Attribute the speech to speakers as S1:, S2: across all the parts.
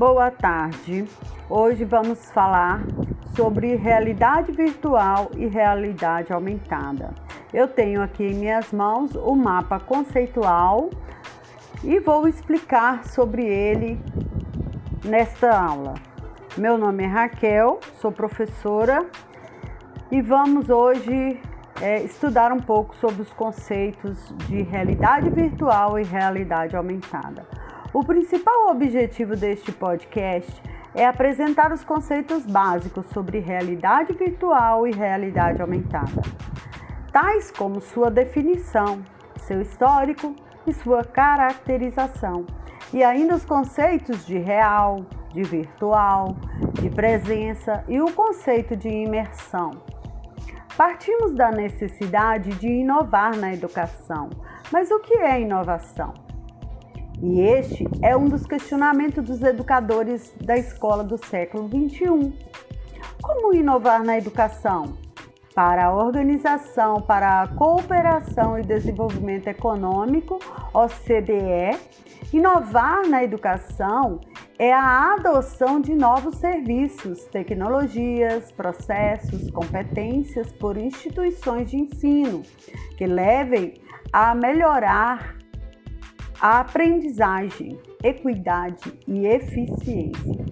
S1: Boa tarde. Hoje vamos falar sobre realidade virtual e realidade aumentada. Eu tenho aqui em minhas mãos o mapa conceitual e vou explicar sobre ele nesta aula. Meu nome é Raquel, sou professora e vamos hoje é, estudar um pouco sobre os conceitos de realidade virtual e realidade aumentada. O principal objetivo deste podcast é apresentar os conceitos básicos sobre realidade virtual e realidade aumentada, tais como sua definição, seu histórico e sua caracterização, e ainda os conceitos de real, de virtual, de presença e o conceito de imersão. Partimos da necessidade de inovar na educação. Mas o que é inovação? E este é um dos questionamentos dos educadores da escola do século XXI. Como inovar na educação? Para a Organização para a Cooperação e Desenvolvimento Econômico, OCDE, inovar na educação é a adoção de novos serviços, tecnologias, processos, competências por instituições de ensino que levem a melhorar a aprendizagem, equidade e eficiência.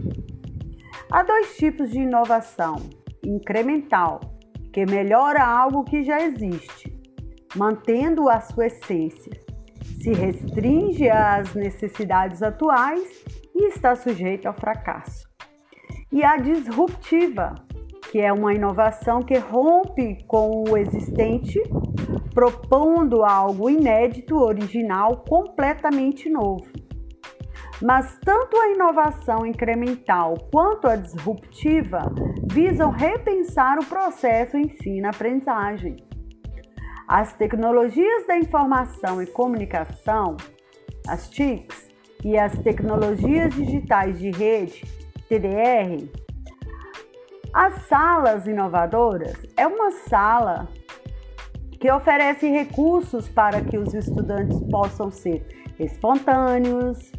S1: Há dois tipos de inovação: incremental, que melhora algo que já existe, mantendo a sua essência, se restringe às necessidades atuais e está sujeito ao fracasso. E a disruptiva, que é uma inovação que rompe com o existente, propondo algo inédito, original, completamente novo. Mas tanto a inovação incremental quanto a disruptiva visam repensar o processo ensino-aprendizagem. As tecnologias da informação e comunicação, as TICs, e as tecnologias digitais de rede, TDR, as salas inovadoras é uma sala que oferece recursos para que os estudantes possam ser espontâneos,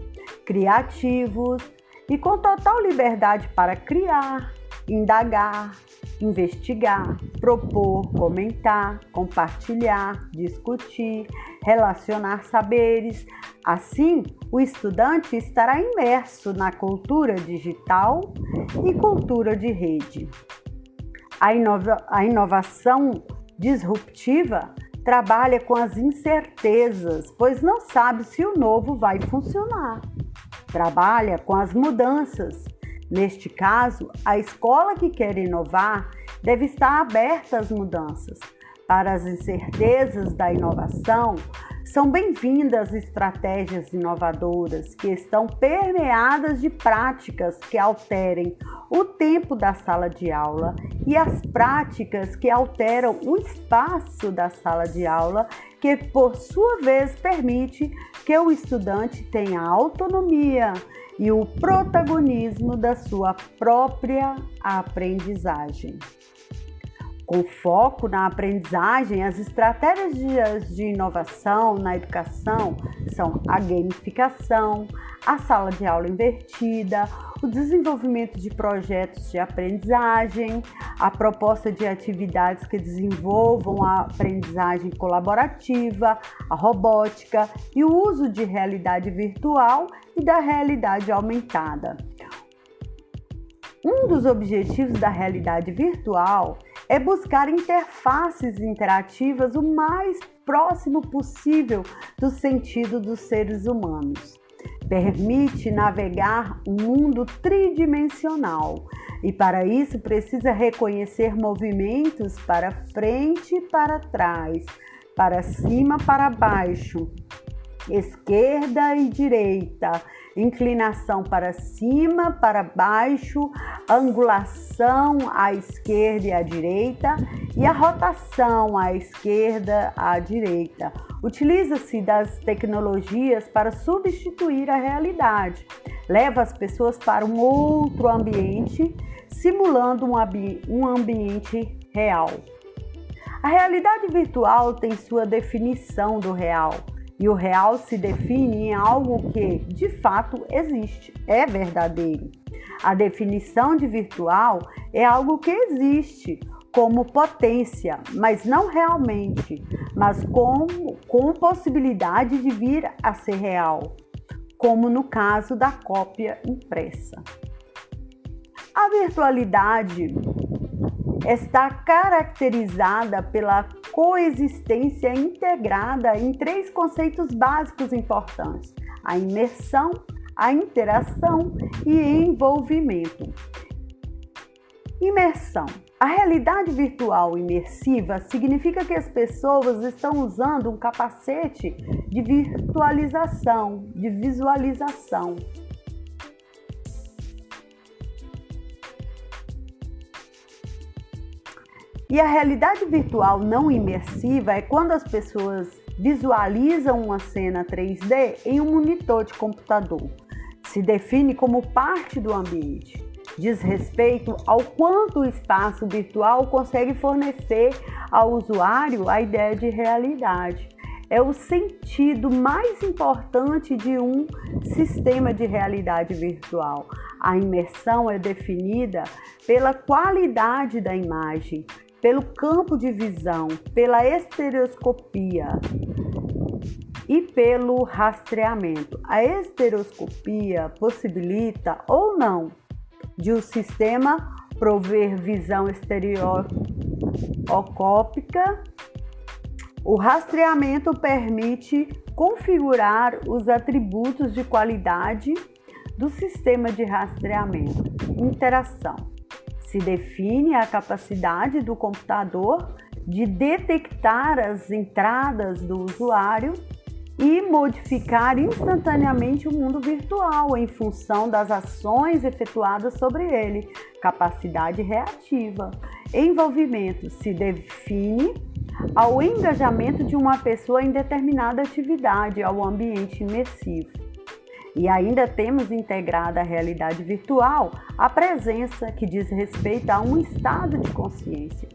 S1: criativos e com total liberdade para criar, indagar, investigar, propor, comentar, compartilhar, discutir, relacionar saberes. Assim, o estudante estará imerso na cultura digital e cultura de rede. A, inova a inovação disruptiva trabalha com as incertezas, pois não sabe se o novo vai funcionar. Trabalha com as mudanças. Neste caso, a escola que quer inovar deve estar aberta às mudanças. Para as incertezas da inovação, são bem-vindas estratégias inovadoras que estão permeadas de práticas que alterem o tempo da sala de aula e as práticas que alteram o espaço da sala de aula, que por sua vez permite que o estudante tenha autonomia e o protagonismo da sua própria aprendizagem. Com foco na aprendizagem, as estratégias de inovação na educação são a gamificação, a sala de aula invertida, o desenvolvimento de projetos de aprendizagem, a proposta de atividades que desenvolvam a aprendizagem colaborativa, a robótica e o uso de realidade virtual e da realidade aumentada. Um dos objetivos da realidade virtual é buscar interfaces interativas o mais próximo possível do sentido dos seres humanos. Permite navegar um mundo tridimensional e, para isso, precisa reconhecer movimentos para frente e para trás, para cima, para baixo, esquerda e direita, inclinação para cima, para baixo, angulação à esquerda e à direita e a rotação à esquerda à direita. Utiliza-se das tecnologias para substituir a realidade. Leva as pessoas para um outro ambiente, simulando um, um ambiente real. A realidade virtual tem sua definição do real E o real se define em algo que de fato existe, é verdadeiro. A definição de virtual é algo que existe como potência, mas não realmente, mas com, com possibilidade de vir a ser real, como no caso da cópia impressa. A virtualidade está caracterizada pela coexistência integrada em três conceitos básicos importantes: a imersão, a interação e envolvimento. Imersão. A realidade virtual imersiva significa que as pessoas estão usando um capacete de virtualização, de visualização, E a realidade virtual não imersiva é quando as pessoas visualizam uma cena 3D em um monitor de computador. Se define como parte do ambiente. Diz respeito ao quanto o espaço virtual consegue fornecer ao usuário a ideia de realidade. É o sentido mais importante de um sistema de realidade virtual. A imersão é definida pela qualidade da imagem, pelo campo de visão, pela estereoscopia e pelo rastreamento. A estereoscopia possibilita ou não de o um sistema prover visão estereoscópica. O rastreamento permite configurar os atributos de qualidade do sistema de rastreamento. Interação se define a capacidade do computador de detectar as entradas do usuário e modificar instantaneamente o mundo virtual em função das ações efetuadas sobre ele. Capacidade reativa. Envolvimento se define ao engajamento de uma pessoa em determinada atividade, ao ambiente imersivo. E ainda temos integrada à realidade virtual a presença que diz respeito a um estado de consciência.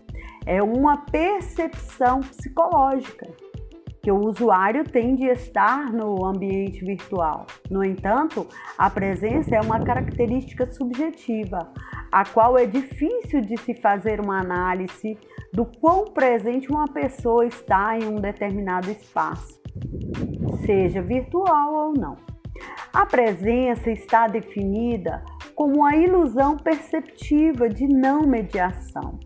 S1: É uma percepção psicológica que o usuário tem de estar no ambiente virtual. No entanto, a presença é uma característica subjetiva, a qual é difícil de se fazer uma análise do quão presente uma pessoa está em um determinado espaço, seja virtual ou não. A presença está definida como a ilusão perceptiva de não mediação.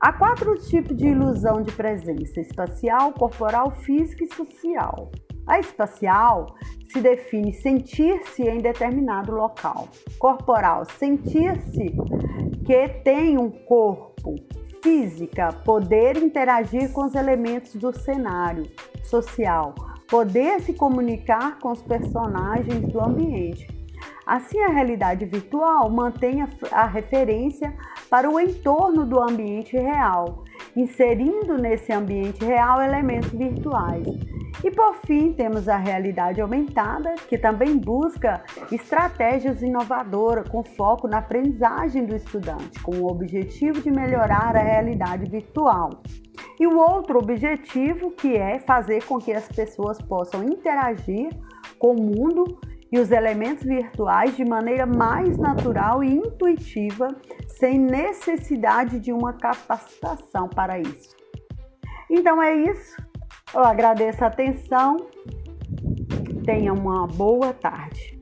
S1: Há quatro tipos de ilusão de presença: espacial, corporal, física e social. A espacial se define sentir-se em determinado local. Corporal, sentir-se que tem um corpo. Física, poder interagir com os elementos do cenário. Social, poder se comunicar com os personagens do ambiente. Assim, a realidade virtual mantém a, referência para o entorno do ambiente real, inserindo nesse ambiente real elementos virtuais. E por fim, temos a realidade aumentada, que também busca estratégias inovadoras com foco na aprendizagem do estudante, com o objetivo de melhorar a realidade virtual. E o outro objetivo que é fazer com que as pessoas possam interagir com o mundo e os elementos virtuais de maneira mais natural e intuitiva, sem necessidade de uma capacitação para isso. Então é isso. Eu agradeço a atenção. Tenha uma boa tarde.